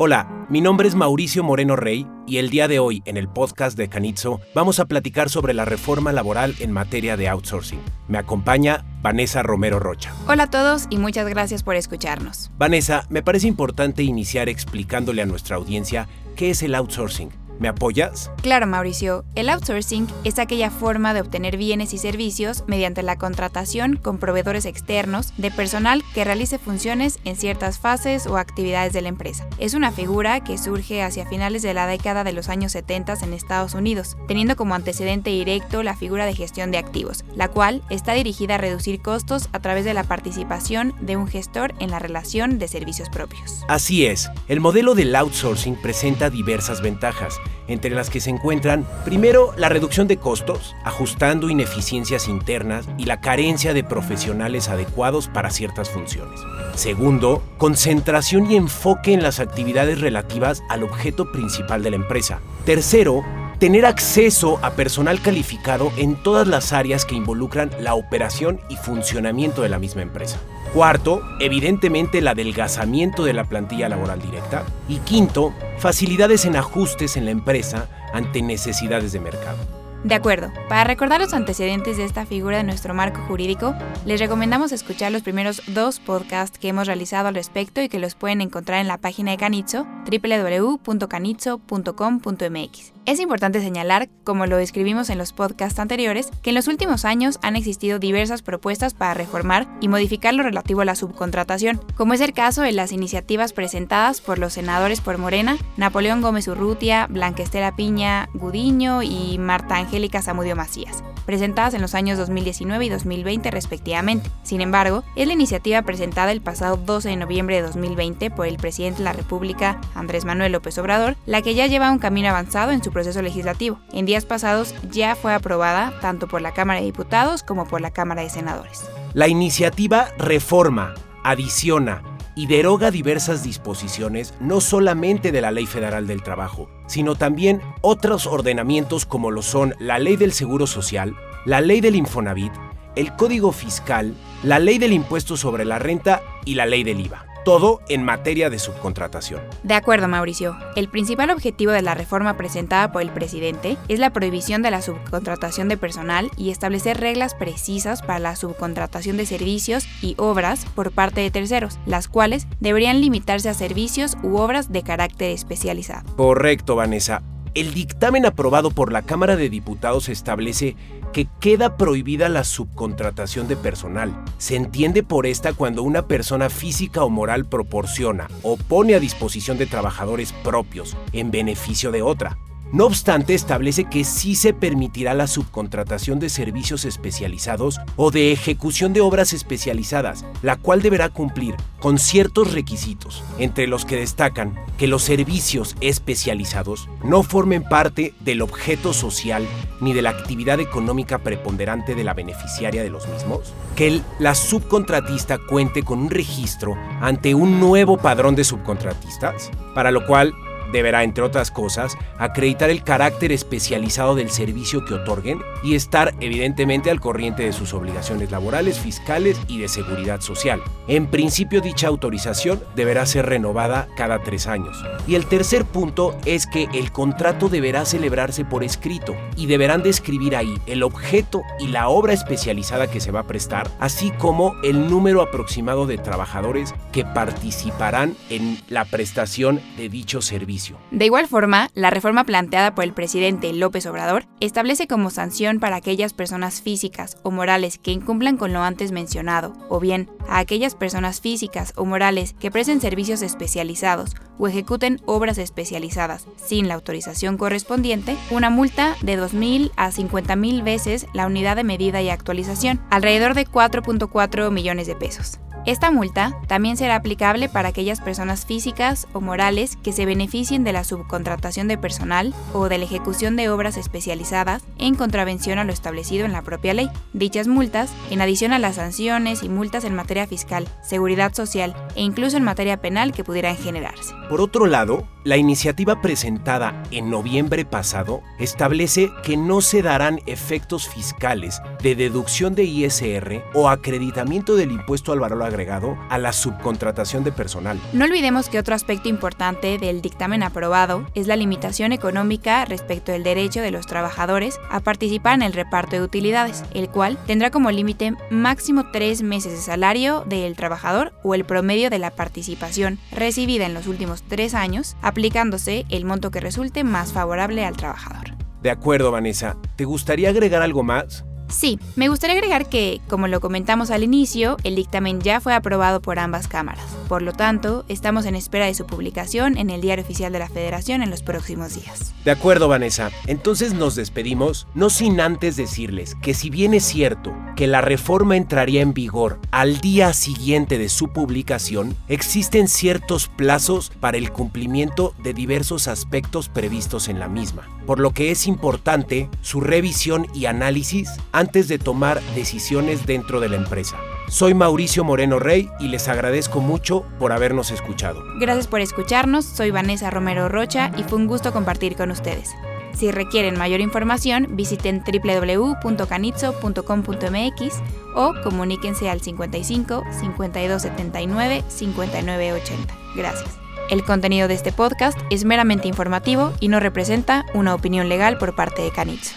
Hola, mi nombre es Mauricio Moreno Rey y el día de hoy en el podcast de Canitzo vamos a platicar sobre la reforma laboral en materia de outsourcing. Me acompaña Vanessa Romero Rocha. Hola a todos y muchas gracias por escucharnos. Vanessa, me parece importante iniciar explicándole a nuestra audiencia qué es el outsourcing ¿Me apoyas? Claro, Mauricio. El outsourcing es aquella forma de obtener bienes y servicios mediante la contratación con proveedores externos de personal que realice funciones en ciertas fases o actividades de la empresa. Es una figura que surge hacia finales de la década de los años 70 en Estados Unidos, teniendo como antecedente directo la figura de gestión de activos, la cual está dirigida a reducir costos a través de la participación de un gestor en la relación de servicios propios. Así es, el modelo del outsourcing presenta diversas ventajas entre las que se encuentran, primero, la reducción de costos, ajustando ineficiencias internas y la carencia de profesionales adecuados para ciertas funciones. Segundo, concentración y enfoque en las actividades relativas al objeto principal de la empresa. Tercero, tener acceso a personal calificado en todas las áreas que involucran la operación y funcionamiento de la misma empresa. Cuarto, evidentemente el adelgazamiento de la plantilla laboral directa. Y quinto, facilidades en ajustes en la empresa ante necesidades de mercado. De acuerdo, para recordar los antecedentes de esta figura de nuestro marco jurídico, les recomendamos escuchar los primeros dos podcasts que hemos realizado al respecto y que los pueden encontrar en la página de Canitzo, www.canitzo.com.mx. Es importante señalar, como lo describimos en los podcasts anteriores, que en los últimos años han existido diversas propuestas para reformar y modificar lo relativo a la subcontratación, como es el caso de las iniciativas presentadas por los senadores por Morena, Napoleón Gómez Urrutia, Blanquestela Piña Gudiño y Marta Angélica Zamudio Macías, presentadas en los años 2019 y 2020 respectivamente. Sin embargo, es la iniciativa presentada el pasado 12 de noviembre de 2020 por el presidente de la República, Andrés Manuel López Obrador, la que ya lleva un camino avanzado en su proceso legislativo. En días pasados ya fue aprobada tanto por la Cámara de Diputados como por la Cámara de Senadores. La iniciativa reforma, adiciona y deroga diversas disposiciones no solamente de la Ley Federal del Trabajo, sino también otros ordenamientos como lo son la Ley del Seguro Social, la Ley del Infonavit, el Código Fiscal, la Ley del Impuesto sobre la Renta y la Ley del IVA todo en materia de subcontratación. De acuerdo, Mauricio. El principal objetivo de la reforma presentada por el presidente es la prohibición de la subcontratación de personal y establecer reglas precisas para la subcontratación de servicios y obras por parte de terceros, las cuales deberían limitarse a servicios u obras de carácter especializado. Correcto, Vanessa. El dictamen aprobado por la Cámara de Diputados establece que queda prohibida la subcontratación de personal. Se entiende por esta cuando una persona física o moral proporciona o pone a disposición de trabajadores propios en beneficio de otra. No obstante, establece que sí se permitirá la subcontratación de servicios especializados o de ejecución de obras especializadas, la cual deberá cumplir con ciertos requisitos, entre los que destacan que los servicios especializados no formen parte del objeto social ni de la actividad económica preponderante de la beneficiaria de los mismos, que la subcontratista cuente con un registro ante un nuevo padrón de subcontratistas, para lo cual deberá, entre otras cosas, acreditar el carácter especializado del servicio que otorguen y estar evidentemente al corriente de sus obligaciones laborales, fiscales y de seguridad social. En principio dicha autorización deberá ser renovada cada tres años. Y el tercer punto es que el contrato deberá celebrarse por escrito y deberán describir ahí el objeto y la obra especializada que se va a prestar, así como el número aproximado de trabajadores que participarán en la prestación de dicho servicio. De igual forma, la reforma planteada por el presidente López Obrador establece como sanción para aquellas personas físicas o morales que incumplan con lo antes mencionado, o bien a aquellas personas físicas o morales que presten servicios especializados o ejecuten obras especializadas sin la autorización correspondiente, una multa de 2.000 a 50.000 veces la unidad de medida y actualización, alrededor de 4.4 millones de pesos. Esta multa también será aplicable para aquellas personas físicas o morales que se beneficien de la subcontratación de personal o de la ejecución de obras especializadas en contravención a lo establecido en la propia ley. Dichas multas, en adición a las sanciones y multas en materia fiscal, seguridad social e incluso en materia penal que pudieran generarse. Por otro lado, La iniciativa presentada en noviembre pasado establece que no se darán efectos fiscales de deducción de ISR o acreditamiento del impuesto al valor agregado a la subcontratación de personal. No olvidemos que otro aspecto importante del dictamen aprobado es la limitación económica respecto del derecho de los trabajadores a participar en el reparto de utilidades, el cual tendrá como límite máximo tres meses de salario del trabajador o el promedio de la participación recibida en los últimos tres años, aplicándose el monto que resulte más favorable al trabajador. De acuerdo, Vanessa. ¿Te gustaría agregar algo más? Sí, me gustaría agregar que, como lo comentamos al inicio, el dictamen ya fue aprobado por ambas cámaras. Por lo tanto, estamos en espera de su publicación en el Diario Oficial de la Federación en los próximos días. De acuerdo, Vanessa. Entonces nos despedimos, no sin antes decirles que si bien es cierto que la reforma entraría en vigor al día siguiente de su publicación, existen ciertos plazos para el cumplimiento de diversos aspectos previstos en la misma, por lo que es importante su revisión y análisis antes de tomar decisiones dentro de la empresa. Soy Mauricio Moreno Rey y les agradezco mucho por habernos escuchado. Gracias por escucharnos, soy Vanessa Romero Rocha y fue un gusto compartir con ustedes. Si requieren mayor información, visiten www.canitzo.com.mx o comuníquense al 55 5279 5980. Gracias. El contenido de este podcast es meramente informativo y no representa una opinión legal por parte de Canitzo.